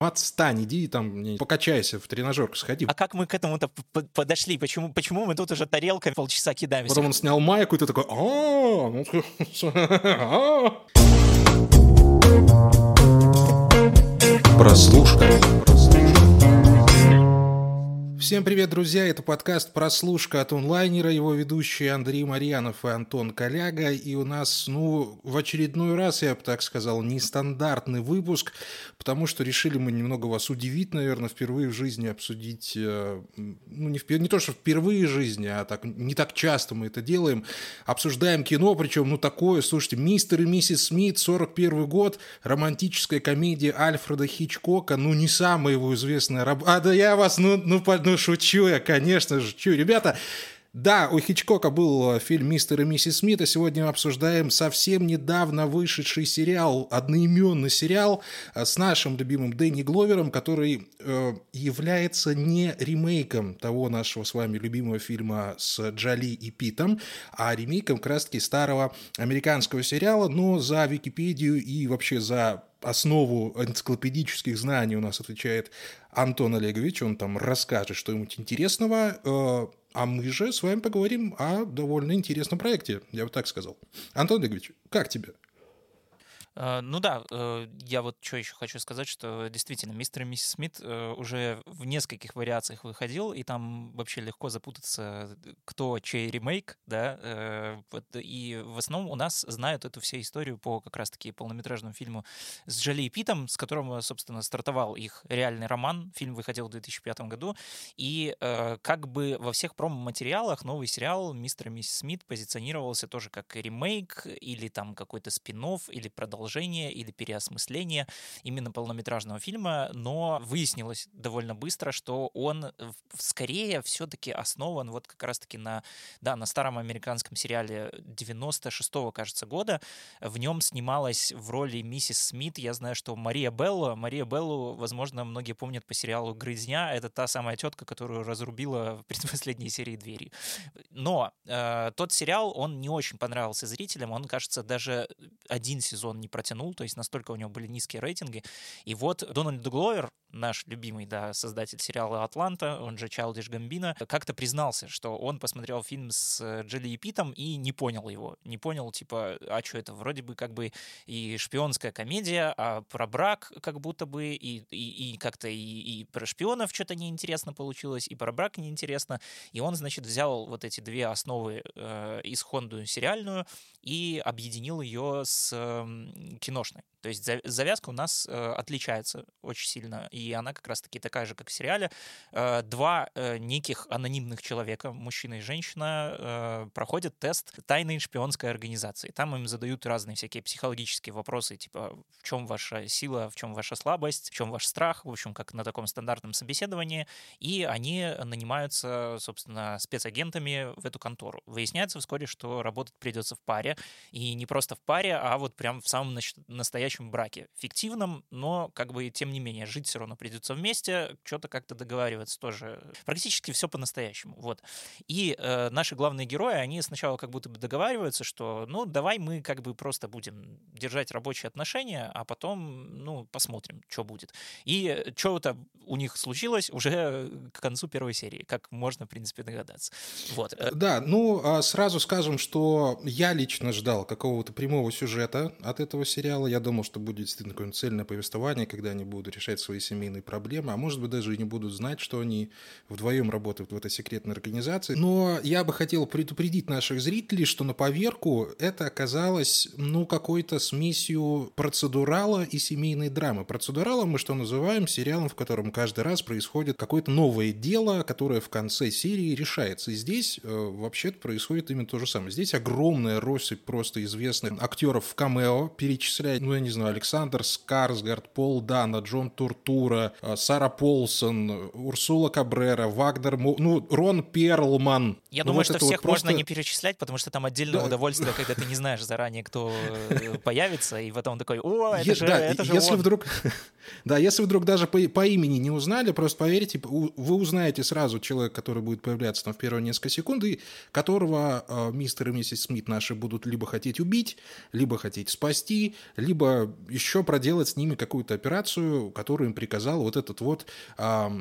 Отстань, иди там, покачайся, в тренажерку сходи. А как мы к этому-то подошли? Почему, почему мы тут уже тарелкой полчаса кидаемся? Потом он снял майку, и ты такой, а ну, Прослушка. Всем привет, друзья! Это подкаст «Прослушка» от онлайнера, его ведущие Андрей Марьянов и Антон Коляга. И у нас, ну, в очередной раз, я бы так сказал, нестандартный выпуск, потому что решили мы немного вас удивить, наверное, впервые в жизни обсудить, э, ну, не, впер... не то, что впервые в жизни, а так не так часто мы это делаем. Обсуждаем кино, причем, ну, такое, слушайте, «Мистер и миссис Смит», 41 год, романтическая комедия Альфреда Хичкока, ну, не самая его известная работа. А, да я вас, ну, ну, ну шучу я, конечно шучу. Ребята, да, у Хичкока был э, фильм «Мистер и миссис Смит», а сегодня мы обсуждаем совсем недавно вышедший сериал, одноименный сериал э, с нашим любимым Дэнни Гловером, который э, является не ремейком того нашего с вами любимого фильма с Джоли и Питом, а ремейком как старого американского сериала, но за Википедию и вообще за основу энциклопедических знаний у нас отвечает Антон Олегович, он там расскажет что-нибудь интересного, э, а мы же с вами поговорим о довольно интересном проекте, я бы так сказал. Антон Олегович, как тебе? Э, ну да, э, я вот что еще хочу сказать, что действительно мистер и миссис Смит э, уже в нескольких вариациях выходил, и там вообще легко запутаться, кто чей ремейк, да, и в основном у нас знают эту всю историю по как раз-таки полнометражному фильму с Джоли и Питом, с которым, собственно, стартовал их реальный роман. Фильм выходил в 2005 году, и как бы во всех промо-материалах новый сериал «Мистер и миссис Смит» позиционировался тоже как ремейк или там какой-то спин или продолжение продолжение или переосмысление именно полнометражного фильма, но выяснилось довольно быстро, что он скорее все-таки основан вот как раз-таки на, да, на старом американском сериале 96-го, кажется, года. В нем снималась в роли миссис Смит, я знаю, что Мария Белло. Мария Беллу, возможно, многие помнят по сериалу «Грызня». Это та самая тетка, которую разрубила в предпоследней серии «Двери». Но э, тот сериал, он не очень понравился зрителям. Он, кажется, даже один сезон не протянул, то есть настолько у него были низкие рейтинги. И вот Дональд Гловер, наш любимый, да, создатель сериала «Атланта», он же Чайлдиш Гамбина, как-то признался, что он посмотрел фильм с э, Джоли и Питом и не понял его. Не понял, типа, а что это? Вроде бы как бы и шпионская комедия, а про брак как будто бы, и, и, и как-то и, и про шпионов что-то неинтересно получилось, и про брак неинтересно. И он, значит, взял вот эти две основы э, исходную сериальную и объединил ее с э, киношной. То есть завязка у нас э, отличается очень сильно, и она как раз-таки такая же, как в сериале. Э, два э, неких анонимных человека, мужчина и женщина, проходят тест тайной шпионской организации. Там им задают разные всякие психологические вопросы, типа в чем ваша сила, в чем ваша слабость, в чем ваш страх, в общем, как на таком стандартном собеседовании. И они нанимаются, собственно, спецагентами в эту контору. Выясняется вскоре, что работать придется в паре, и не просто в паре, а вот прям в самом настоящем браке. Фиктивном, но как бы тем не менее жить все равно придется вместе, что-то как-то договариваться тоже. Практически все по-настоящему. Вот. И э, наши главные герои, они сначала как будто бы договариваются, что ну давай мы как бы просто будем держать рабочие отношения, а потом ну посмотрим, что будет. И что-то у них случилось уже к концу первой серии, как можно, в принципе, догадаться. Вот. Э, да, ну а сразу скажем, что я лично ждал какого-то прямого сюжета от этого сериала. Я думал, что будет действительно какое-нибудь цельное повествование, когда они будут решать свои семейные проблемы, а может быть даже и не будут знать, что они вдвоем работают в этой секретной организации. Но я бы хотел предупредить наших зрителей, что на поверку это оказалось, ну, какой-то смесью процедурала и семейной драмы. Процедуралом мы что называем? Сериалом, в котором каждый раз происходит какое-то новое дело, которое в конце серии решается. И здесь э, вообще-то происходит именно то же самое. Здесь огромная россыпь просто известных актеров в камео перечислять, ну, я не знаю, Александр Скарсгард, Пол Дана, Джон Туртура, э, Сара Полсон, Урсула Кабрера, Вагнер, ну, Рон Перлман. Я ну, думаю, вот что всех вот просто... можно не перечислять, потому что там отдельное да. удовольствие, когда ты не знаешь заранее, кто э, появится, и потом такой, о, это же, да, это же если он. вдруг, Да, если вдруг даже по, по имени не узнали, просто поверьте, вы узнаете сразу человека, который будет появляться там в первые несколько секунд, и которого э, мистер и миссис Смит наши будут либо хотеть убить, либо хотеть спасти, либо еще проделать с ними какую-то операцию, которую им прикажут сказал, вот этот вот, а,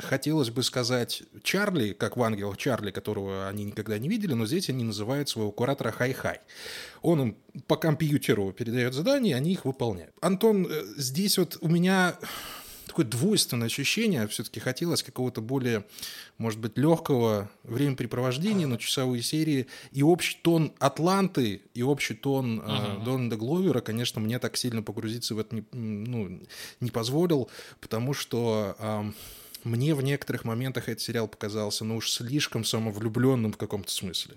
хотелось бы сказать, Чарли, как в «Ангелах Чарли», которого они никогда не видели, но здесь они называют своего куратора Хай-Хай. Он им по компьютеру передает задания, и они их выполняют. Антон, э, здесь вот у меня такое двойственное ощущение. Все-таки хотелось какого-то более, может быть, легкого времяпрепровождения на часовые серии. И общий тон Атланты, и общий тон uh-huh. э, Дональда Гловера, конечно, мне так сильно погрузиться в это не, ну, не позволил, потому что... Э, мне в некоторых моментах этот сериал показался, ну уж слишком самовлюбленным в каком-то смысле.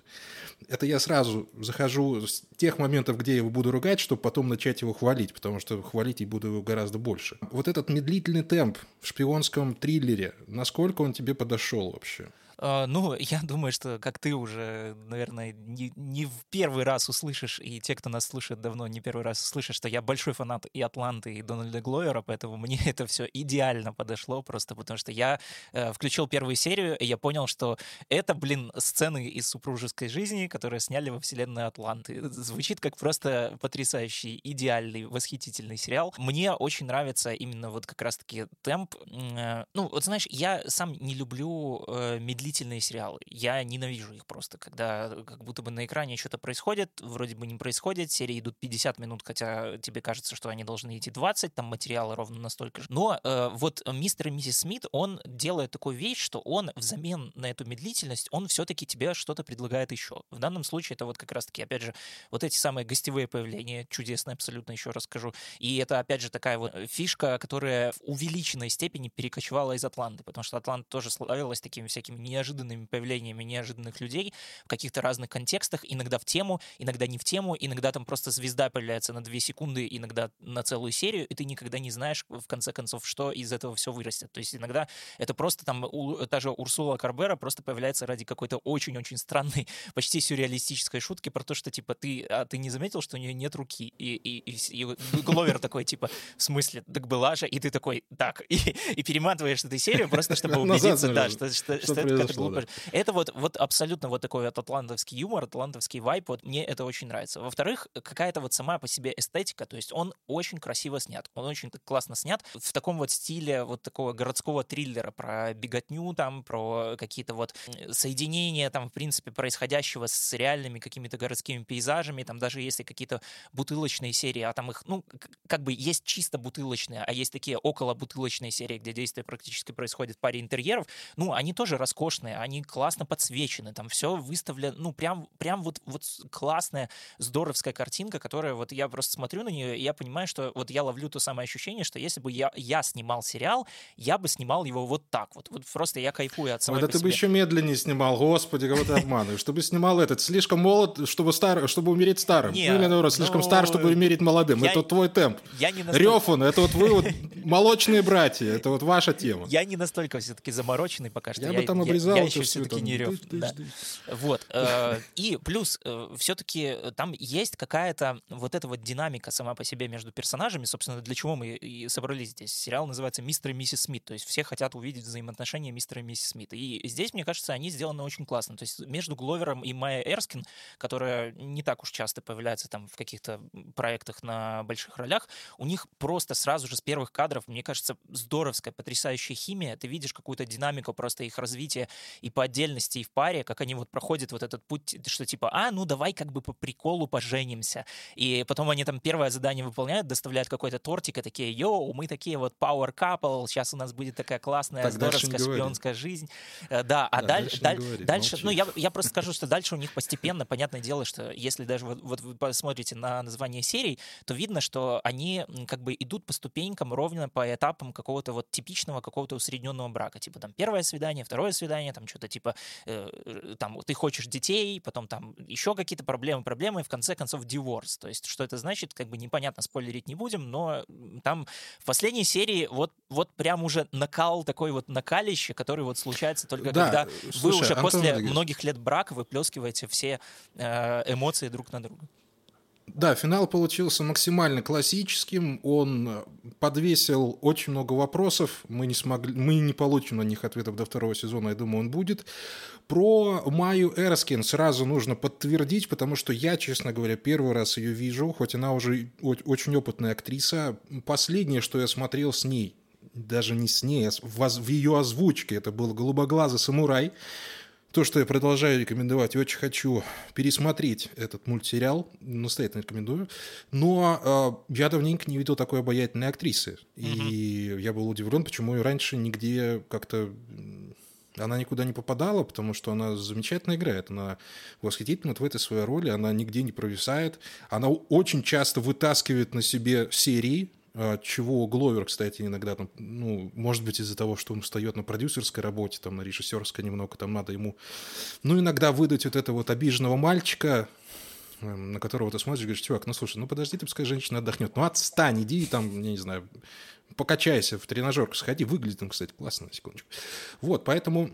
Это я сразу захожу с тех моментов, где я его буду ругать, чтобы потом начать его хвалить, потому что хвалить я буду его гораздо больше. Вот этот медлительный темп в шпионском триллере, насколько он тебе подошел вообще? А, ну, я думаю, что, как ты уже, наверное, не, не в первый раз услышишь, и те, кто нас слушает давно, не первый раз услышат, что я большой фанат и Атланты, и Дональда Гловера, поэтому мне это все идеально подошло, просто потому что я э, включил первую серию, и я понял, что это, блин, сцены из супружеской жизни, которые сняли во вселенной Атланты. Звучит как просто потрясающий, идеальный, восхитительный сериал. Мне очень нравится именно вот как раз-таки темп. Э, ну, вот знаешь, я сам не люблю э, медлительность длительные сериалы. Я ненавижу их просто, когда как будто бы на экране что-то происходит, вроде бы не происходит, серии идут 50 минут, хотя тебе кажется, что они должны идти 20, там материалы ровно настолько же. Но э, вот мистер и миссис Смит, он делает такую вещь, что он взамен на эту медлительность, он все-таки тебе что-то предлагает еще. В данном случае это вот как раз-таки, опять же, вот эти самые гостевые появления, чудесные абсолютно, еще расскажу. И это, опять же, такая вот фишка, которая в увеличенной степени перекочевала из Атланты, потому что Атланта тоже славилась такими всякими неожиданными появлениями неожиданных людей в каких-то разных контекстах, иногда в тему, иногда не в тему, иногда там просто звезда появляется на две секунды, иногда на целую серию, и ты никогда не знаешь, в конце концов, что из этого все вырастет. То есть иногда это просто там у, та же Урсула Карбера просто появляется ради какой-то очень-очень странной, почти сюрреалистической шутки про то, что типа ты, а ты не заметил, что у нее нет руки? И, и, и, и Гловер такой типа, в смысле, так была же, и ты такой, так, и, и перематываешь эту серию просто, чтобы убедиться, да, что, что, что это это глупо. Да. Это вот, вот абсолютно вот такой вот атлантовский юмор, атлантовский вайп, вот мне это очень нравится. Во-вторых, какая-то вот сама по себе эстетика, то есть он очень красиво снят, он очень классно снят в таком вот стиле вот такого городского триллера про беготню там, про какие-то вот соединения там, в принципе, происходящего с реальными какими-то городскими пейзажами, там даже если какие-то бутылочные серии, а там их, ну, как бы есть чисто бутылочные, а есть такие около бутылочные серии, где действие практически происходит в паре интерьеров, ну, они тоже роскошные классные, они классно подсвечены, там все выставлено, ну, прям, прям вот, вот классная, здоровская картинка, которая вот я просто смотрю на нее, и я понимаю, что вот я ловлю то самое ощущение, что если бы я, я снимал сериал, я бы снимал его вот так вот. Вот просто я кайфую от самого Вот ты бы еще медленнее снимал, господи, кого ты обманываешь. Чтобы снимал этот, слишком молод, чтобы стар, чтобы умереть старым. Нет, или наоборот, слишком стар, ну, чтобы умереть молодым. Это твой темп. Я не настолько... Рёфан, это вот вы вот молочные братья, это вот ваша тема. Я не настолько все-таки замороченный пока что. Я, бы там обрезал я еще все-таки не рев. Да. Вот. Э, и плюс э, все-таки там есть какая-то вот эта вот динамика сама по себе между персонажами. Собственно, для чего мы и собрались здесь. Сериал называется «Мистер и миссис Смит». То есть все хотят увидеть взаимоотношения мистера и миссис Смит. И здесь, мне кажется, они сделаны очень классно. То есть между Гловером и Майя Эрскин, которая не так уж часто появляется там в каких-то проектах на больших ролях, у них просто сразу же с первых кадров, мне кажется, здоровская, потрясающая химия. Ты видишь какую-то динамику просто их развития и по отдельности, и в паре, как они вот проходят вот этот путь, что типа, а, ну давай как бы по приколу поженимся. И потом они там первое задание выполняют, доставляют какой-то тортик, и такие, йоу, мы такие вот power couple, сейчас у нас будет такая классная, так, здоровская шпионская жизнь. Э, да, а да, дальше, дальше, говори, дальше ну я, я просто скажу, что дальше у них постепенно, понятное дело, что если даже вот, вот вы посмотрите на название серий, то видно, что они как бы идут по ступенькам ровно по этапам какого-то вот типичного, какого-то усредненного брака. Типа там первое свидание, второе свидание, там что-то типа э, там ты хочешь детей, потом там еще какие-то проблемы, проблемы, и в конце концов диворс. То есть что это значит, как бы непонятно, спойлерить не будем, но там в последней серии вот, вот прям уже накал, такой вот накалище, который вот случается только да, когда слушай, вы уже Антон после Андреевич. многих лет брака выплескиваете все э, эмоции друг на друга. Да, финал получился максимально классическим. Он подвесил очень много вопросов. Мы не смогли, мы не получим на них ответов до второго сезона. Я думаю, он будет. Про Майю Эрскин сразу нужно подтвердить, потому что я, честно говоря, первый раз ее вижу, хоть она уже очень опытная актриса. Последнее, что я смотрел с ней, даже не с ней, а в ее озвучке. Это был «Голубоглазый самурай». То, что я продолжаю рекомендовать, и очень хочу пересмотреть этот мультсериал, настоятельно рекомендую. Но э, я давненько не видел такой обаятельной актрисы. И mm-hmm. я был удивлен, почему ее раньше нигде как-то она никуда не попадала, потому что она замечательно играет. Она восхитительна в этой своей роли, она нигде не провисает. Она очень часто вытаскивает на себе серии, чего Гловер, кстати, иногда там, ну, может быть, из-за того, что он встает на продюсерской работе, там, на режиссерской немного, там надо ему, ну, иногда выдать вот этого вот обиженного мальчика, эм, на которого ты смотришь и говоришь, чувак, ну, слушай, ну, подожди, ты пускай женщина отдохнет, ну, отстань, иди там, не знаю, покачайся, в тренажерку сходи, выглядит он, кстати, классно, на секундочку. Вот, поэтому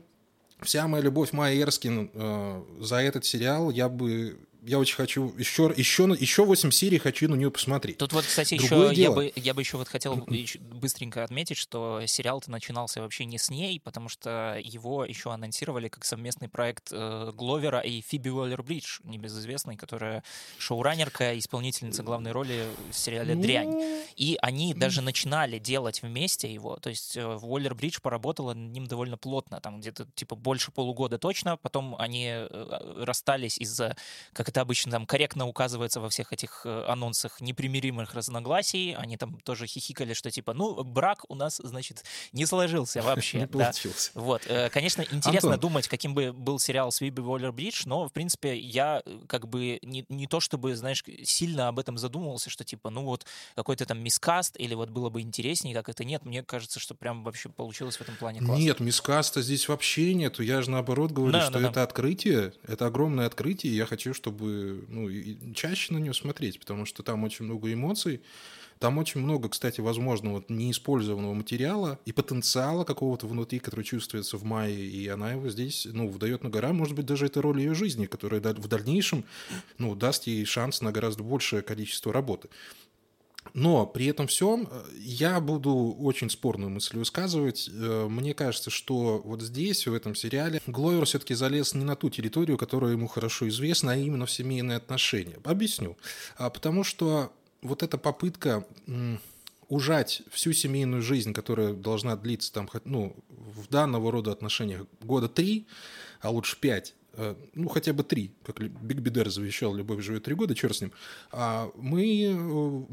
вся моя любовь Майя Эрскин э, за этот сериал я бы я очень хочу еще, еще, еще 8 серий хочу на нее посмотреть. Тут вот, кстати, Другое еще дело. я бы, я бы еще вот хотел быстренько отметить, что сериал-то начинался вообще не с ней, потому что его еще анонсировали как совместный проект э, Гловера и Фиби Уоллер-Бридж, небезызвестный, которая шоураннерка, исполнительница главной роли в сериале «Дрянь». Ну. И они даже начинали делать вместе его, то есть э, Уоллер-Бридж поработала над ним довольно плотно, там где-то типа больше полугода точно, потом они э, расстались из-за, как это обычно там корректно указывается во всех этих э, анонсах непримиримых разногласий. Они там тоже хихикали, что типа, ну, брак у нас, значит, не сложился вообще. Не получился. Вот. Э, конечно, интересно думать, каким бы был сериал с Виби Уоллер-Бридж, но, в принципе, я э, как бы не, то чтобы, знаешь, сильно об этом задумывался, что типа, ну вот какой-то там мискаст или вот было бы интереснее, как это нет. Мне кажется, что прям вообще получилось в этом плане классно. Нет, мискаста здесь вообще нету. Я же наоборот говорю, что это открытие, это огромное открытие, и я хочу, чтобы чтобы ну, и чаще на нее смотреть, потому что там очень много эмоций, там очень много, кстати, возможного неиспользованного материала и потенциала какого-то внутри, который чувствуется в Майе, и она его здесь, ну, выдает на гора, может быть, даже это роль ее жизни, которая в дальнейшем, ну, даст ей шанс на гораздо большее количество работы. Но при этом всем э, я буду очень спорную мысль высказывать. Э, мне кажется, что вот здесь, в этом сериале, Гловер все-таки залез не на ту территорию, которая ему хорошо известна, а именно в семейные отношения. Объясню. А потому что вот эта попытка ужать всю семейную жизнь, которая должна длиться там, ну, в данного рода отношениях года три, а лучше пять, э, ну, хотя бы три, как Биг Бидер завещал, любовь живет три года, черт с ним, а мы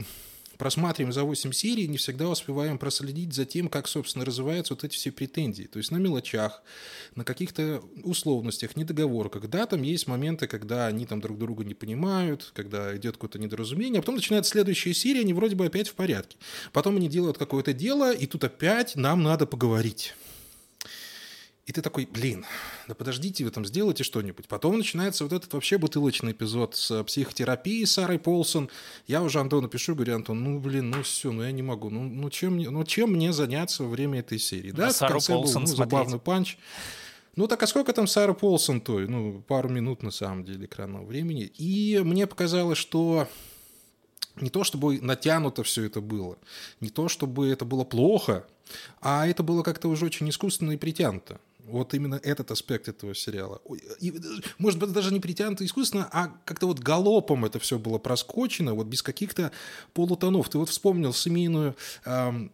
просматриваем за 8 серий, не всегда успеваем проследить за тем, как, собственно, развиваются вот эти все претензии. То есть на мелочах, на каких-то условностях, недоговорках. Да, там есть моменты, когда они там друг друга не понимают, когда идет какое-то недоразумение, а потом начинается следующая серия, они вроде бы опять в порядке. Потом они делают какое-то дело, и тут опять нам надо поговорить. И ты такой, блин, да подождите вы там, сделайте что-нибудь. Потом начинается вот этот вообще бутылочный эпизод с психотерапией Сарой Полсон. Я уже Антону пишу, говорю, Антон, ну, блин, ну все, ну я не могу. Ну, ну, чем, ну чем мне заняться во время этой серии? Да, а Сару Полсон был ну, забавный панч. Ну так а сколько там Сара Полсон то? Ну, пару минут на самом деле экранного времени. И мне показалось, что не то чтобы натянуто все это было, не то чтобы это было плохо, а это было как-то уже очень искусственно и притянуто. Вот именно этот аспект этого сериала. И, может быть, даже не притянуто искусственно, а как-то вот галопом это все было проскочено, вот без каких-то полутонов. Ты вот вспомнил семейную, эм,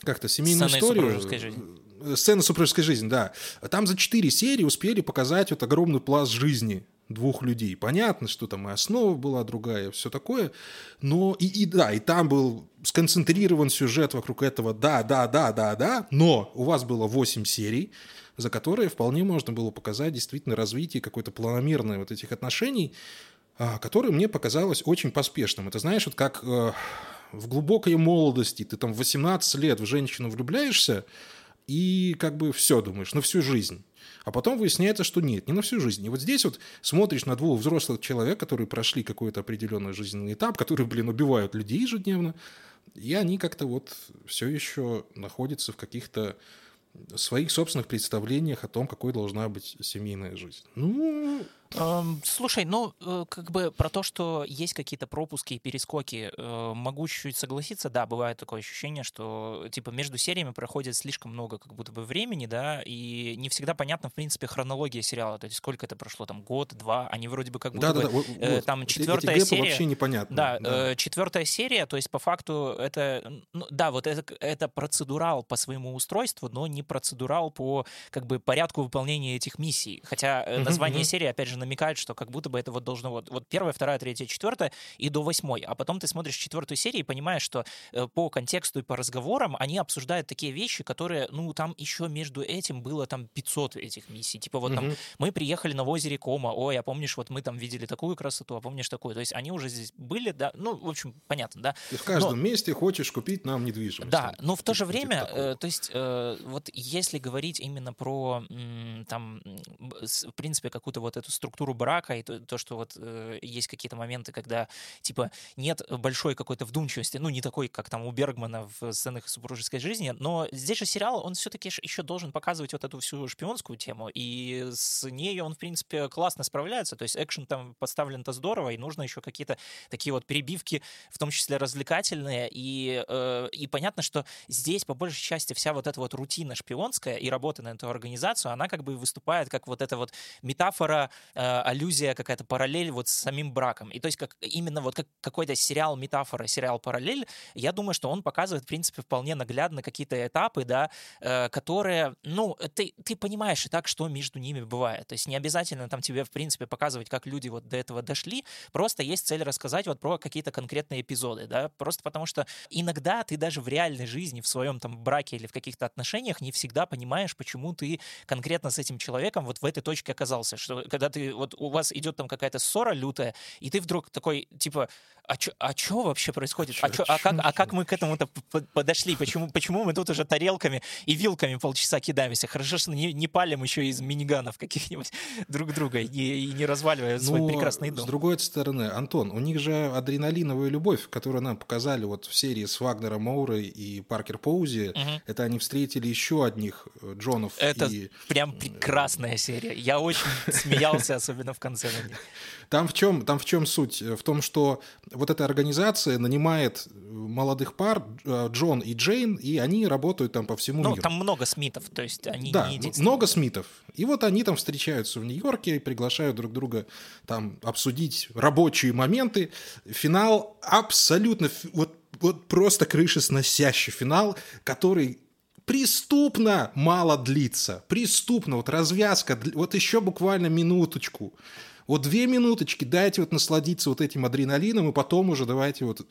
как-то семейную Сцены историю. Э, сцена супружеской жизни, да. Там за четыре серии успели показать вот огромный пласт жизни двух людей. Понятно, что там и основа была другая, все такое, но и, и да, и там был сконцентрирован сюжет вокруг этого, да, да, да, да, да, но у вас было 8 серий, за которые вполне можно было показать действительно развитие какое-то планомерное вот этих отношений, а, которое мне показалось очень поспешным. Это знаешь, вот как э, в глубокой молодости ты там в 18 лет в женщину влюбляешься, и как бы все думаешь, на всю жизнь. А потом выясняется, что нет, не на всю жизнь. И вот здесь вот смотришь на двух взрослых человек, которые прошли какой-то определенный жизненный этап, которые, блин, убивают людей ежедневно, и они как-то вот все еще находятся в каких-то своих собственных представлениях о том, какой должна быть семейная жизнь. Ну, слушай, ну, э, как бы про то, что есть какие-то пропуски и перескоки, э, могу чуть-чуть согласиться. Да, бывает такое ощущение, что, типа, между сериями проходит слишком много как будто бы времени, да, и не всегда понятно, в принципе, хронология сериала, то есть сколько это прошло, там, год, два, они вроде бы как будто да, бы... Да, да, вот, там четвертая серия... вообще непонятно. Да, да. четвертая серия, то есть, по факту, это... Ну, да, вот это, это процедурал по своему устройству, но не процедурал по, как бы, порядку выполнения этих миссий. Хотя название серии, опять же, намекает, что как будто бы это вот должно вот, вот первая, вторая, третья, четвертая и до восьмой. А потом ты смотришь четвертую серию и понимаешь, что э, по контексту и по разговорам они обсуждают такие вещи, которые, ну, там еще между этим было там 500 этих миссий. Типа вот mm-hmm. там мы приехали на озере Кома, ой, а помнишь, вот мы там видели такую красоту, а помнишь такую. То есть они уже здесь были, да, ну, в общем, понятно, да. Ты в каждом но, месте хочешь купить нам недвижимость. Да, но в то же время, э, то есть э, вот если говорить именно про там, в принципе, какую-то вот эту структуру брака и то, то что вот э, есть какие-то моменты, когда, типа, нет большой какой-то вдумчивости, ну, не такой, как там у Бергмана в сценах супружеской жизни, но здесь же сериал, он все-таки еще должен показывать вот эту всю шпионскую тему, и с ней он, в принципе, классно справляется, то есть экшен там поставлен-то здорово, и нужно еще какие-то такие вот перебивки, в том числе развлекательные, и, э, и понятно, что здесь, по большей части, вся вот эта вот рутина шпионская и работа на эту организацию, она как бы выступает как вот эта вот метафора, аллюзия, какая-то параллель вот с самим браком. И то есть как именно вот как какой-то сериал метафора, сериал параллель, я думаю, что он показывает, в принципе, вполне наглядно какие-то этапы, да, э, которые, ну, ты, ты понимаешь и так, что между ними бывает. То есть не обязательно там тебе, в принципе, показывать, как люди вот до этого дошли, просто есть цель рассказать вот про какие-то конкретные эпизоды, да, просто потому что иногда ты даже в реальной жизни, в своем там браке или в каких-то отношениях не всегда понимаешь, почему ты конкретно с этим человеком вот в этой точке оказался, что когда ты вот у вас идет там какая-то ссора лютая, и ты вдруг такой, типа, а что а чё вообще происходит? А, чё, а, как, а как мы к этому-то подошли? Почему, почему мы тут уже тарелками и вилками полчаса кидаемся? Хорошо, что не, не палим еще из миниганов каких-нибудь друг друга и, и не разваливаем ну, свой прекрасный дом. С другой стороны, Антон, у них же адреналиновая любовь, которую нам показали вот в серии с Вагнером Моурой и Паркер Поузи. Угу. Это они встретили еще одних э, Джонов. Это и... прям прекрасная серия. Я очень смеялся, особенно в конце на них. Там в чем, там в чем суть? В том, что вот эта организация нанимает молодых пар, э, Джон и Джейн, и они работают там по всему ну, миру. там много Смитов, то есть они да, не много Смитов. И вот они там встречаются в Нью-Йорке, приглашают друг друга там обсудить рабочие моменты. Финал абсолютно, вот, вот просто крышесносящий финал, который преступно мало длится. Преступно. Вот развязка, вот еще буквально минуточку. Вот две минуточки, дайте вот насладиться вот этим адреналином, и потом уже давайте вот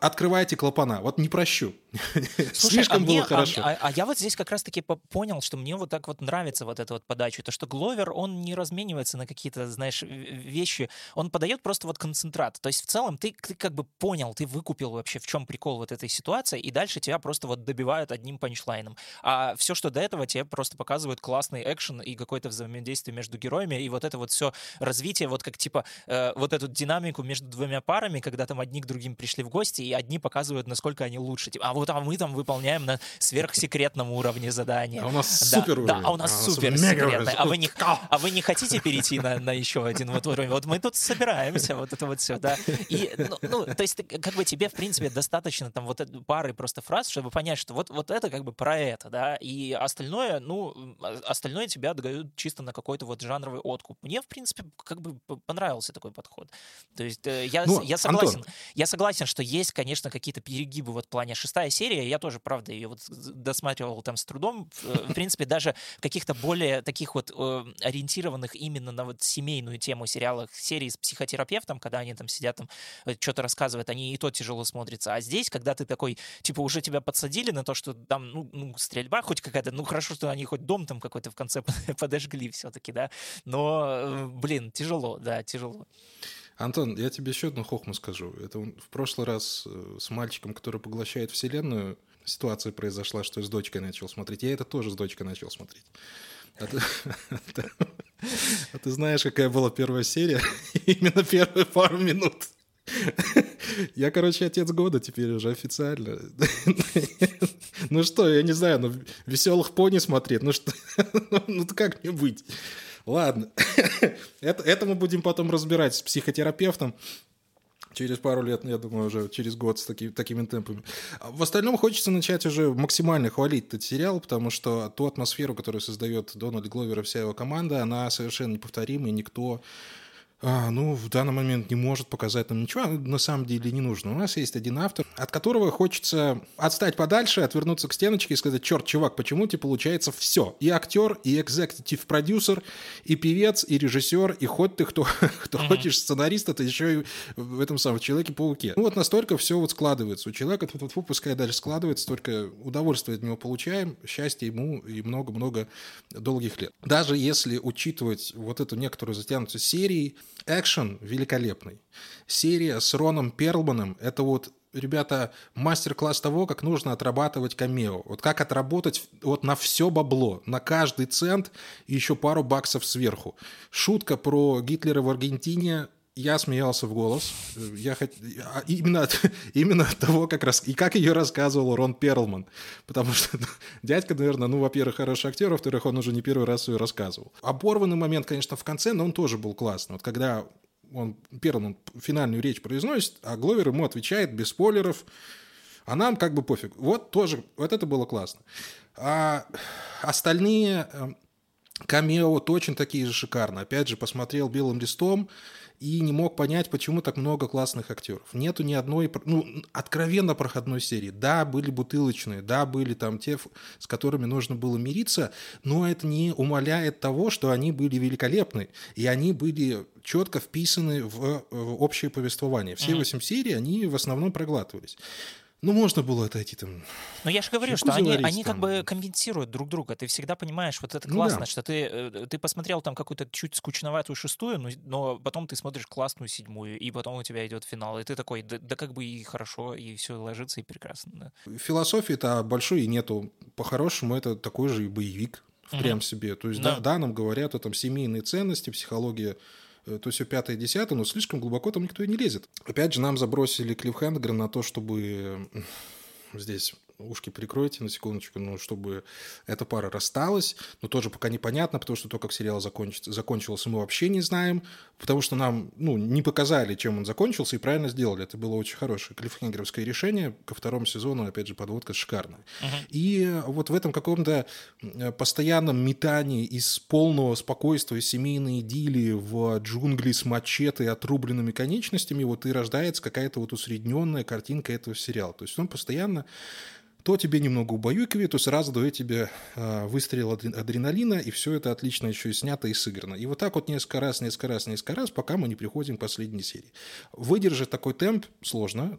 открывайте клапана. Вот не прощу. Слушай, Слишком а было мне, хорошо. А, а, а я вот здесь как раз-таки понял, что мне вот так вот нравится вот эта вот подача. То, что Гловер, он не разменивается на какие-то, знаешь, вещи. Он подает просто вот концентрат. То есть в целом ты, ты как бы понял, ты выкупил вообще, в чем прикол вот этой ситуации, и дальше тебя просто вот добивают одним панчлайном. А все, что до этого, тебе просто показывают классный экшен и какое-то взаимодействие между героями, и вот это вот все развитие, вот как типа э, вот эту динамику между двумя парами, когда там одни к другим пришли в гости, и одни показывают, насколько они лучше. Типа, а вот а мы там выполняем на сверхсекретном уровне задания. А у нас да, супер Да, а у нас а супер секретный. А вы не, а вы не хотите перейти на, на еще один вот уровень? Вот мы тут собираемся, вот это вот все, да. И, ну, ну, то есть, как бы тебе, в принципе, достаточно там вот пары просто фраз, чтобы понять, что вот, вот это как бы про это, да, и остальное, ну, остальное тебя дают чисто на какой-то вот жанровый откуп. Мне, в принципе, как бы понравился такой подход. То есть э, я, ну, я согласен. Антон. Я согласен, что есть, конечно, какие-то перегибы вот в плане шестая серия. Я тоже, правда, ее вот досматривал там с трудом. Э, в принципе, даже каких-то более таких вот э, ориентированных именно на вот семейную тему сериалах серии с психотерапевтом, когда они там сидят там что-то рассказывают, они и то тяжело смотрятся. А здесь, когда ты такой, типа, уже тебя подсадили на то, что там, ну, ну стрельба хоть какая-то, ну, хорошо, что они хоть дом там какой-то в конце подожгли все-таки, да. Но, блин, тяжело, да, тяжело. Антон, я тебе еще одну хохму скажу. Это в прошлый раз э, с мальчиком, который поглощает вселенную, ситуация произошла, что с дочкой начал смотреть. Я это тоже с дочкой начал смотреть. А ты, а знаешь, какая была первая серия? Именно первые пару минут. Я, короче, отец года теперь уже официально. Ну что, я не знаю, ну веселых пони смотреть, ну что, ну как мне быть? Ладно. это, это мы будем потом разбирать с психотерапевтом. Через пару лет, я думаю, уже через год с таки, такими темпами. А в остальном хочется начать уже максимально хвалить этот сериал, потому что ту атмосферу, которую создает Дональд Гловер и вся его команда, она совершенно неповторима, и никто а, ну, в данный момент не может показать нам ничего, на самом деле не нужно. У нас есть один автор, от которого хочется отстать подальше, отвернуться к стеночке и сказать, черт, чувак, почему тебе получается все? И актер, и экзекутив продюсер, и певец, и режиссер, и хоть ты кто, кто mm-hmm. хочешь сценарист, это еще и в этом самом Человеке-пауке. Ну вот настолько все вот складывается. У человека, тут вот, пускай дальше складывается, столько удовольствия от него получаем, счастья ему и много-много долгих лет. Даже если учитывать вот эту некоторую затянутость серии, Экшен великолепный. Серия с Роном Перлманом – это вот ребята, мастер-класс того, как нужно отрабатывать камео. Вот как отработать вот на все бабло, на каждый цент и еще пару баксов сверху. Шутка про Гитлера в Аргентине я смеялся в голос. Я хот... А именно, от, именно от того, как рас... и как ее рассказывал Рон Перлман. Потому что ну, дядька, наверное, ну, во-первых, хороший актер, во-вторых, он уже не первый раз ее рассказывал. Оборванный момент, конечно, в конце, но он тоже был классный. Вот когда он Перлман финальную речь произносит, а Гловер ему отвечает без спойлеров, а нам как бы пофиг. Вот тоже, вот это было классно. А остальные э, камео точно такие же шикарные. Опять же, посмотрел «Белым листом», и не мог понять, почему так много классных актеров. Нету ни одной, ну, откровенно проходной серии. Да, были бутылочные, да, были там те, с которыми нужно было мириться, но это не умаляет того, что они были великолепны, и они были четко вписаны в, в общее повествование. Все восемь mm-hmm. серий, они в основном проглатывались. Ну, можно было отойти там. Но я же говорю, что они, они как бы компенсируют друг друга. Ты всегда понимаешь, вот это классно, ну, да. что ты, э, ты посмотрел там какую-то чуть скучноватую шестую, но, но потом ты смотришь классную седьмую, и потом у тебя идет финал. И ты такой, да, да как бы и хорошо, и все ложится, и прекрасно. Да. Философии-то большой и нету. По-хорошему, это такой же и боевик впрямь mm-hmm. себе. То есть, да. Да, да, нам говорят о там семейные ценности, психология то все пятое, десятое, но слишком глубоко там никто и не лезет. Опять же, нам забросили Клиффхенгера на то, чтобы здесь ушки прикройте на секундочку, ну, чтобы эта пара рассталась, но тоже пока непонятно, потому что то, как сериал закончится, закончился, мы вообще не знаем, потому что нам, ну, не показали, чем он закончился, и правильно сделали. Это было очень хорошее клиффхенгеровское решение. Ко второму сезону, опять же, подводка шикарная. Uh-huh. И вот в этом каком-то э, постоянном метании из полного спокойствия семейной идиллии в джунгли с мачете и отрубленными конечностями вот и рождается какая-то вот усредненная картинка этого сериала. То есть он постоянно то тебе немного убаюкивает, то сразу дает тебе э, выстрел адреналина, и все это отлично еще и снято и сыграно. И вот так вот несколько раз, несколько раз, несколько раз, пока мы не приходим к последней серии. Выдержать такой темп сложно,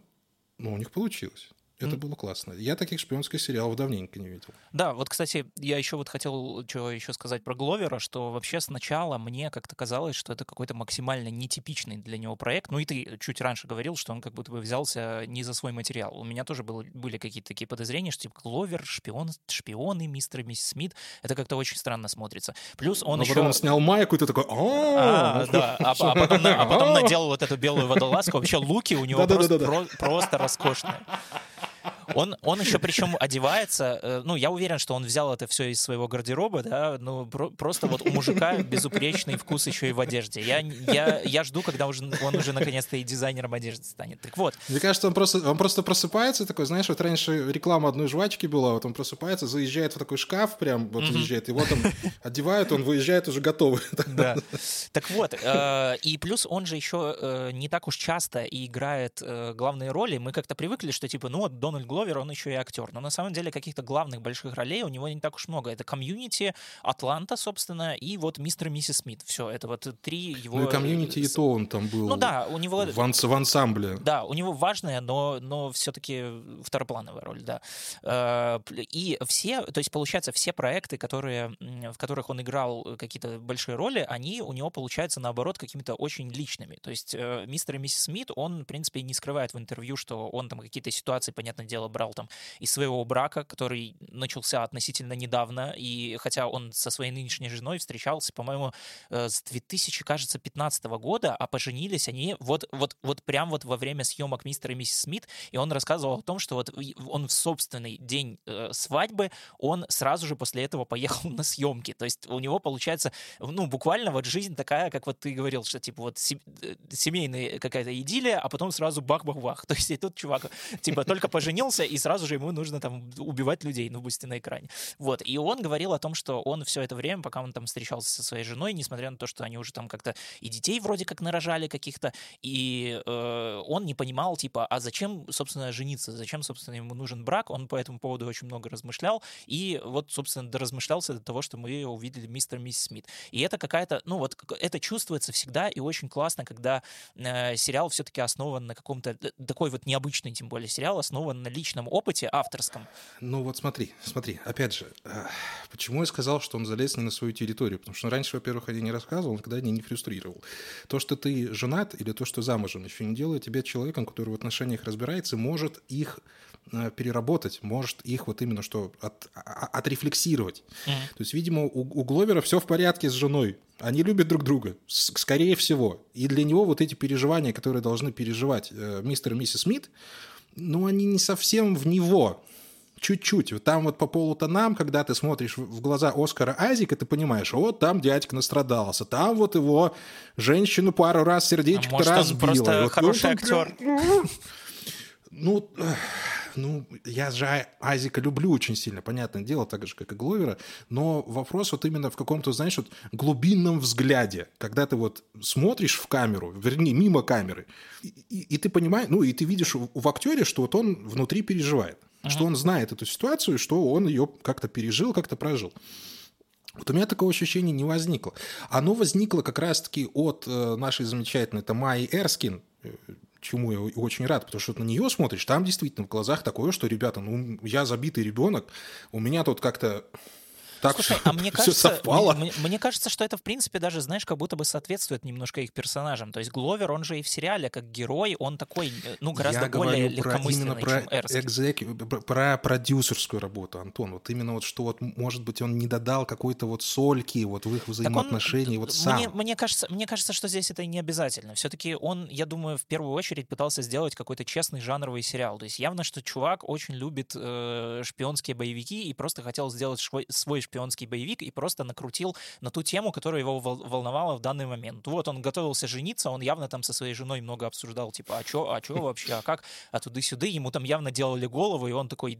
но у них получилось. Это было классно. Я таких шпионских сериалов давненько не видел. Да, вот, кстати, я еще вот хотел что еще сказать про Гловера, что вообще сначала мне как-то казалось, что это какой-то максимально нетипичный для него проект. Ну и ты чуть раньше говорил, что он как будто бы взялся не за свой материал. У меня тоже было, были какие-то такие подозрения, что типа Гловер, шпион, шпионы, мистер и миссис Смит. Это как-то очень странно смотрится. Плюс он Но еще... потом он снял майку, и ты такой... А, да, а, а потом надел вот эту белую водолазку. Вообще луки у него просто роскошные. Он, он еще причем одевается, э, ну, я уверен, что он взял это все из своего гардероба, да, ну, про, просто вот у мужика безупречный вкус еще и в одежде. Я, я, я жду, когда уже, он уже наконец-то и дизайнером одежды станет. Так вот. Мне кажется, он просто, он просто просыпается такой, знаешь, вот раньше реклама одной жвачки была, вот он просыпается, заезжает в такой шкаф, прям вот mm-hmm. заезжает, его там одевают, он выезжает уже готовый. Да. Так вот, э, и плюс он же еще э, не так уж часто играет главные роли. Мы как-то привыкли, что типа, ну вот Дональд Гловер, он еще и актер. Но на самом деле каких-то главных больших ролей у него не так уж много. Это комьюнити, Атланта, собственно, и вот мистер и миссис Смит. Все, это вот три его... Ну и комьюнити и то он там был. Ну да, у него... В, анс... в ансамбле. Да, у него важная, но, но все-таки второплановая роль, да. Э, и все, то есть получается, все проекты, которые, в которых он играл какие-то большие роли, они у него получаются, наоборот, какими-то очень личными. То есть э, мистер и миссис Смит, он, в принципе, не скрывает в интервью, что он там какие-то ситуации, понятное дело, брал там из своего брака, который начался относительно недавно, и хотя он со своей нынешней женой встречался, по-моему, э, с 2000, кажется, 15 года, а поженились они вот, вот, вот прям вот во время съемок «Мистера и миссис Смит», и он рассказывал о том, что вот он в собственный день э, свадьбы, он сразу же после этого поехал на съемки, то есть у него получается, ну, буквально вот жизнь такая, как вот ты говорил, что типа вот э, семейная какая-то идиллия, а потом сразу бах-бах-бах, то есть и тут чувак типа только поженился, и сразу же ему нужно там убивать людей, ну, пусть на экране. Вот, и он говорил о том, что он все это время, пока он там встречался со своей женой, несмотря на то, что они уже там как-то и детей вроде как нарожали каких-то, и э, он не понимал, типа, а зачем, собственно, жениться, зачем, собственно, ему нужен брак, он по этому поводу очень много размышлял, и вот, собственно, доразмышлялся до того, что мы увидели мистер и миссис Смит. И это какая-то, ну вот, это чувствуется всегда, и очень классно, когда э, сериал все-таки основан на каком-то, э, такой вот необычный, тем более, сериал основан на личном опыте авторском. Ну вот смотри, смотри, опять же, э, почему я сказал, что он залез не на свою территорию? Потому что раньше, во-первых, я не рассказывал, никогда не, не фрустрировал. То, что ты женат или то, что замужем, еще не делает тебя человеком, который в отношениях разбирается, может их э, переработать, может их вот именно что от, а, отрефлексировать. Mm-hmm. То есть, видимо, у, у Гловера все в порядке с женой. Они любят друг друга, скорее всего. И для него вот эти переживания, которые должны переживать э, мистер и миссис Смит, ну, они не совсем в него чуть-чуть. Там вот по полутонам, когда ты смотришь в глаза Оскара Айзека, ты понимаешь, вот там дядька настрадался, там вот его женщину пару раз сердечко а может, разбило. Он просто вот, хороший ну, актер. Ну, ну, я же Айзека люблю очень сильно, понятное дело, так же, как и Гловера, но вопрос вот именно в каком-то, знаешь, вот глубинном взгляде, когда ты вот смотришь в камеру, вернее, мимо камеры, и, и, и ты понимаешь, ну, и ты видишь в, в актере, что вот он внутри переживает, uh-huh. что он знает эту ситуацию, что он ее как-то пережил, как-то прожил. Вот у меня такого ощущения не возникло. Оно возникло как раз-таки от э, нашей замечательной это Майи Эрскин, э, чему я очень рад, потому что на нее смотришь, там действительно в глазах такое, что, ребята, ну, я забитый ребенок, у меня тут как-то так Слушай, а мне кажется, совпало. Мне, мне кажется, что это, в принципе, даже, знаешь, как будто бы соответствует немножко их персонажам. То есть Гловер, он же и в сериале как герой, он такой, ну, гораздо Я более легкомысленный, про, чем Эрский. Экзеки, про продюсерскую работу, Антон. Вот именно вот что вот, может быть, он не додал какой-то вот сольки вот в их взаимоотношении, вот сам. Мне, мне, кажется, мне кажется, что здесь это не обязательно. Все-таки он, я думаю, в первую очередь пытался сделать какой-то честный жанровый сериал. То есть явно, что чувак очень любит э, шпионские боевики и просто хотел сделать свой, свой шпионский боевик и просто накрутил на ту тему, которая его волновала в данный момент. Вот он готовился жениться, он явно там со своей женой много обсуждал, типа, а чё, а чё вообще, а как, а туды-сюды, ему там явно делали голову, и он такой,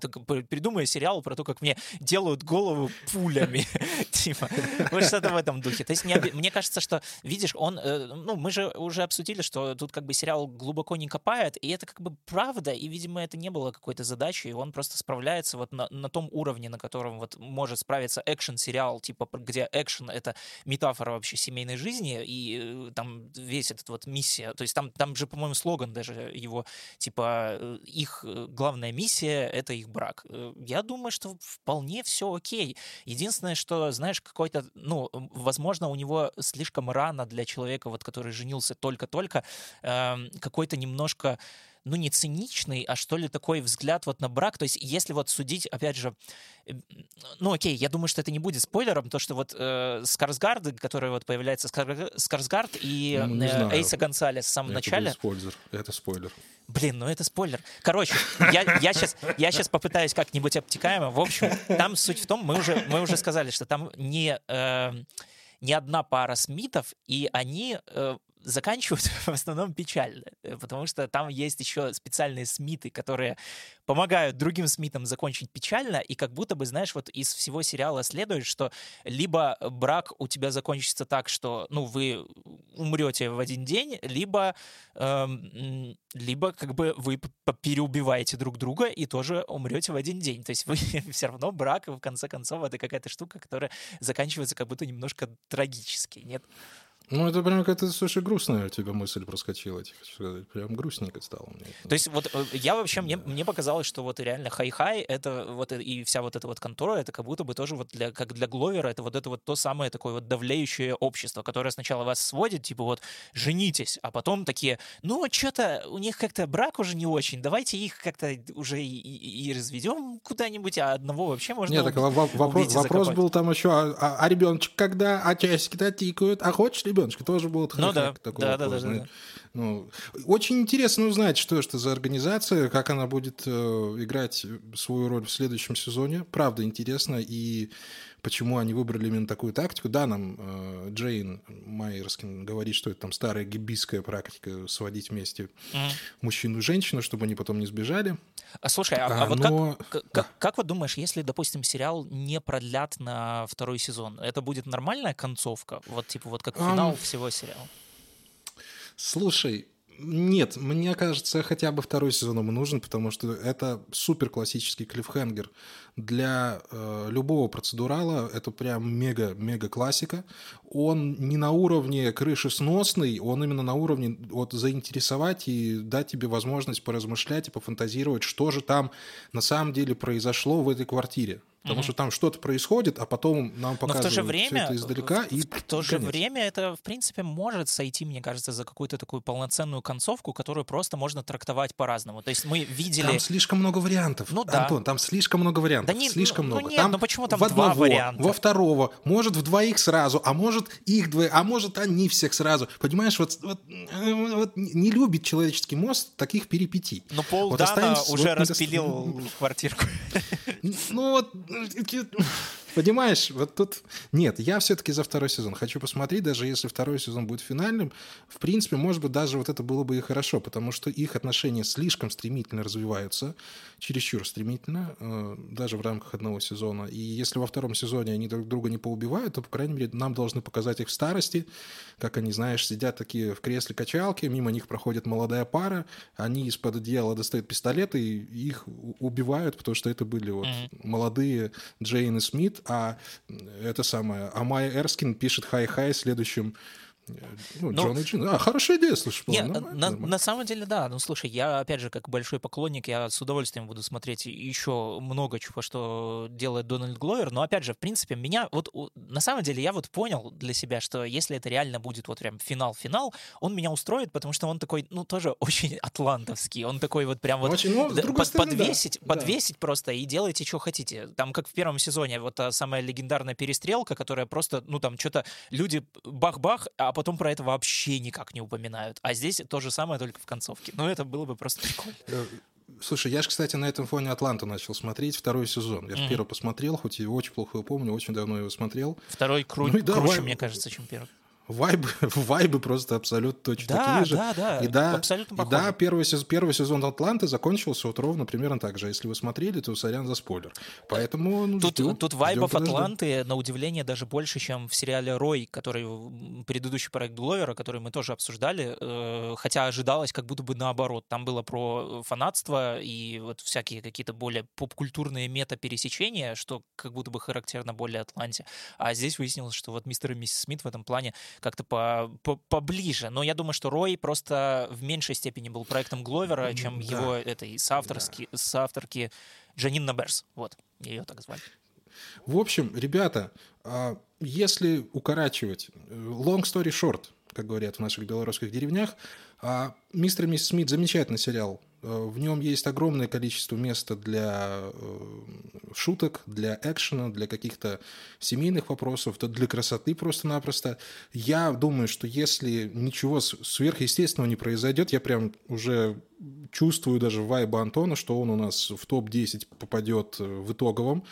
придумай сериал про то, как мне делают голову пулями, типа, вот что-то в этом духе. То есть мне кажется, что, видишь, он, э, ну, мы же уже обсудили, что тут как бы сериал глубоко не копает, и это как бы правда, и, видимо, это не было какой-то задачей, и он просто справляется вот на том уровне, на котором вот может справиться экшен сериал, типа, где экшен — это метафора вообще семейной жизни, и э, там весь этот вот миссия, то есть там, там же, по-моему, слоган даже его, типа, э, их э, главная миссия — это их брак. Я думаю, что вполне все окей. Единственное, что, знаешь, какой-то, ну, возможно, у него слишком рано для человека, вот, который женился только-только, э, какой-то немножко ну, не циничный, а что ли такой взгляд вот на брак. То есть, если вот судить, опять же, ну, окей, я думаю, что это не будет спойлером, то, что вот э, Скарсгард, который вот появляется, Скар... Скарсгард и ну, э, Эйса Гонсалес в самом это начале... Спойлер, это спойлер. Блин, ну это спойлер. Короче, я, я, сейчас, я сейчас попытаюсь как-нибудь обтекаемо. В общем, там суть в том, мы уже, мы уже сказали, что там не... Э, не одна пара Смитов, и они э, заканчивают в основном печально, э, потому что там есть еще специальные смиты, которые помогают другим смитам закончить печально, и как будто бы, знаешь, вот из всего сериала следует, что либо брак у тебя закончится так, что, ну, вы умрете в один день, либо, эм, либо как бы вы переубиваете друг друга и тоже умрете в один день. То есть вы все равно брак, в конце концов, это какая-то штука, которая заканчивается как будто немножко трагически, нет? Ну, это прям какая-то, слушай, грустная у тебя мысль проскочила, я хочу сказать. Прям грустненько стало мне. То есть вот э, я вообще, мне, мне показалось, что вот реально хай-хай, это вот и вся вот эта вот контора, это как будто бы тоже вот для, как для Гловера, это вот это вот то самое такое вот давлеющее общество, которое сначала вас сводит, типа вот женитесь, а потом такие, ну, что-то у них как-то брак уже не очень, давайте их как-то уже и, и, и разведем куда-нибудь, а одного вообще можно Нет, так вопрос, вопрос был там еще, а, а, а ребеночек когда, а часики-то тикают, а хочешь ребенок? Ребеночка тоже будет ну, да. такой да, да, да, да, да. Ну, очень интересно узнать, что это за организация, как она будет э, играть свою роль в следующем сезоне. Правда, интересно. И почему они выбрали именно такую тактику. Да, нам э, Джейн Майерскин говорит, что это там старая гибийская практика сводить вместе mm. мужчину и женщину, чтобы они потом не сбежали. А слушай, а, а, а вот но... как, как, да. как вот думаешь, если, допустим, сериал не продлят на второй сезон, это будет нормальная концовка? Вот типа вот как финал um... всего сериала? Слушай, нет, мне кажется, хотя бы второй сезон ему нужен, потому что это супер классический клиффхенгер. Для э, любого процедурала это прям мега-мега классика. Он не на уровне крыши сносный, он именно на уровне вот заинтересовать и дать тебе возможность поразмышлять и пофантазировать, что же там на самом деле произошло в этой квартире. Потому угу. что там что-то происходит, а потом нам показывают Но в то же время, это издалека. В, и в то же время это, в принципе, может сойти, мне кажется, за какую-то такую полноценную концовку, которую просто можно трактовать по-разному. То есть мы видели... Там слишком много вариантов, ну, да. Антон, там слишком много вариантов. Да не, слишком ну, много. Ну нет, там ну почему там в одного, два варианта? Во второго, может в двоих сразу, а может их двое, а может они всех сразу. Понимаешь, вот, вот, вот не любит человеческий мозг таких перипетий. Ну Пол вот Дана уже вот распилил квартирку. Ну вот que Понимаешь, вот тут... Нет, я все-таки за второй сезон хочу посмотреть, даже если второй сезон будет финальным. В принципе, может быть, даже вот это было бы и хорошо, потому что их отношения слишком стремительно развиваются, чересчур стремительно, э, даже в рамках одного сезона. И если во втором сезоне они друг друга не поубивают, то, по крайней мере, нам должны показать их в старости, как они, знаешь, сидят такие в кресле качалки, мимо них проходит молодая пара, они из-под одеяла достают пистолеты и их убивают, потому что это были вот mm-hmm. молодые Джейн и Смит, а это самое, а Майя Эрскин пишет «Хай-хай» следующим ну, ну, Джон и Джейн. А, хорошая идея, слушай. Нет, на, на самом деле, да. Ну, слушай, я, опять же, как большой поклонник, я с удовольствием буду смотреть еще много чего, что делает Дональд Гловер. Но, опять же, в принципе, меня вот... На самом деле, я вот понял для себя, что если это реально будет вот прям финал-финал, он меня устроит, потому что он такой, ну, тоже очень атлантовский. Он такой вот прям вот... Очень, ну, под, стороны, подвесить, да. подвесить да. просто и делайте, что хотите. Там, как в первом сезоне, вот та самая легендарная перестрелка, которая просто, ну, там, что-то люди бах-бах, а а потом про это вообще никак не упоминают. А здесь то же самое, только в концовке. Ну, это было бы просто прикол. Э, слушай, я же, кстати, на этом фоне Атланту начал смотреть второй сезон. Я же mm-hmm. первый посмотрел, хоть и очень плохо его помню, очень давно его смотрел. Второй кру- ну, да, круче, мне кажется, чем первый вайбы, вайбы просто абсолютно точно да, такие же. Да, да, и да, абсолютно. И да, первый, сезон, первый сезон Атланты закончился вот ровно примерно так же. Если вы смотрели, то сорян за спойлер. Поэтому ну, тут, ждем, тут вайбов ждем, Атланты, на удивление, даже больше, чем в сериале «Рой», который предыдущий проект Гловера, который мы тоже обсуждали, э, хотя ожидалось как будто бы наоборот. Там было про фанатство и вот всякие какие-то более поп-культурные мета-пересечения, что как будто бы характерно более Атланте. А здесь выяснилось, что вот мистер и миссис Смит в этом плане как-то по, по, поближе. Но я думаю, что Рой просто в меньшей степени был проектом Гловера, чем да. его этой соавторски, да. соавторки Джанин Наберс. Вот, ее так звали. В общем, ребята, а, если укорачивать, long story short, как говорят в наших белорусских деревнях, а, мистер и миссис Смит замечательный сериал в нем есть огромное количество места для э, шуток, для экшена, для каких-то семейных вопросов, для красоты просто-напросто. Я думаю, что если ничего сверхъестественного не произойдет, я прям уже чувствую даже вайба Антона, что он у нас в топ-10 попадет э, в итоговом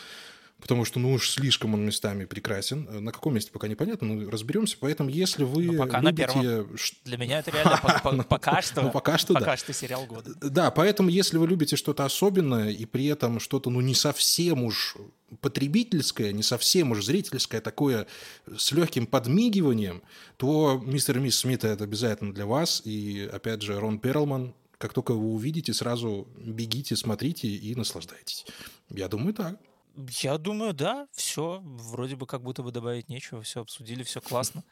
потому что, ну уж слишком он местами прекрасен. На каком месте пока непонятно, но разберемся. Поэтому, если вы ну, пока любите... на первом. Для меня это реально пока что. Ну, пока что, Пока что сериал года. Да, поэтому, если вы любите что-то особенное и при этом что-то, ну, не совсем уж потребительское, не совсем уж зрительское, такое с легким подмигиванием, то мистер и мисс Смита это обязательно для вас. И, опять же, Рон Перлман, как только вы увидите, сразу бегите, смотрите и наслаждайтесь. Я думаю, так. Я думаю, да, все. Вроде бы как будто бы добавить нечего. Все обсудили, все классно.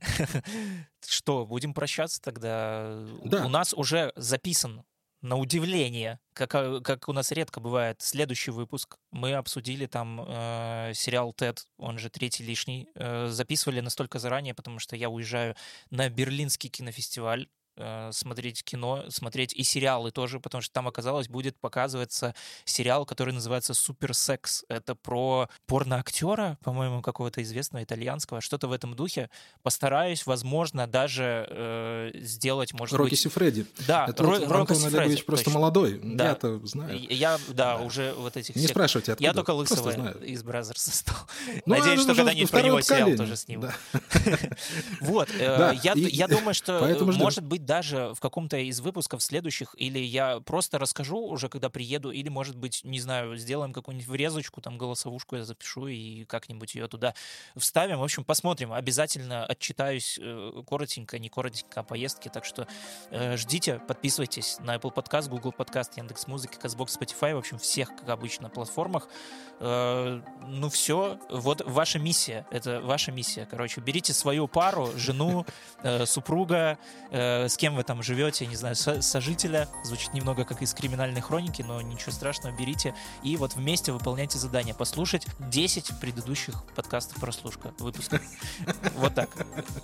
Что, будем прощаться тогда? Да. У нас уже записан на удивление, как, а, как у нас редко бывает, следующий выпуск. Мы обсудили там э, сериал «Тед», он же «Третий лишний». Э, записывали настолько заранее, потому что я уезжаю на Берлинский кинофестиваль смотреть кино, смотреть и сериалы тоже, потому что там оказалось будет показываться сериал, который называется «Супер секс». Это про порноактера, по-моему, какого-то известного итальянского, что-то в этом духе. Постараюсь, возможно, даже э, сделать, может Рокки быть... Сифреди. Да, Это Ро- вот Рокко Антон Сифреди, Олегович просто точно. молодой. Да. Я-то знаю. Я, да, Да. уже вот этих Не всех- спрашивайте, откуда. Я только лысого из Бразерса стал. Ну, Надеюсь, что когда-нибудь про него сериал поколение. тоже сниму. Да. Вот, э, я, я думаю, что э, может быть даже в каком-то из выпусков следующих, или я просто расскажу уже, когда приеду, или, может быть, не знаю, сделаем какую-нибудь врезочку, там голосовушку я запишу и как-нибудь ее туда вставим. В общем, посмотрим. Обязательно отчитаюсь э, коротенько, не коротенько о поездке, так что э, ждите, подписывайтесь на Apple Podcast, Google Podcast, Яндекс.Музыка, Казбокс, Spotify, в общем, всех, как обычно, платформах. Э, ну все, вот ваша миссия, это ваша миссия, короче, берите свою пару, жену, э, супруга, э, кем вы там живете, не знаю, со- сожителя, звучит немного как из криминальной хроники, но ничего страшного, берите и вот вместе выполняйте задание, послушать 10 предыдущих подкастов прослушка, выпусков. Вот так.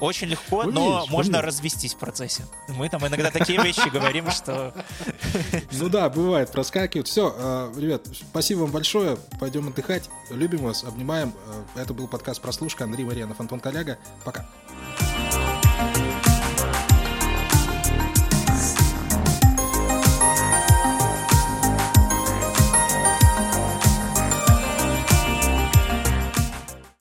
Очень легко, но можно развестись в процессе. Мы там иногда такие вещи говорим, что Ну да, бывает, проскакивает. Все, ребят, спасибо вам большое. Пойдем отдыхать. Любим вас, обнимаем. Э, Это был подкаст «Прослушка». Андрей Марьянов, Антон Коляга. Пока.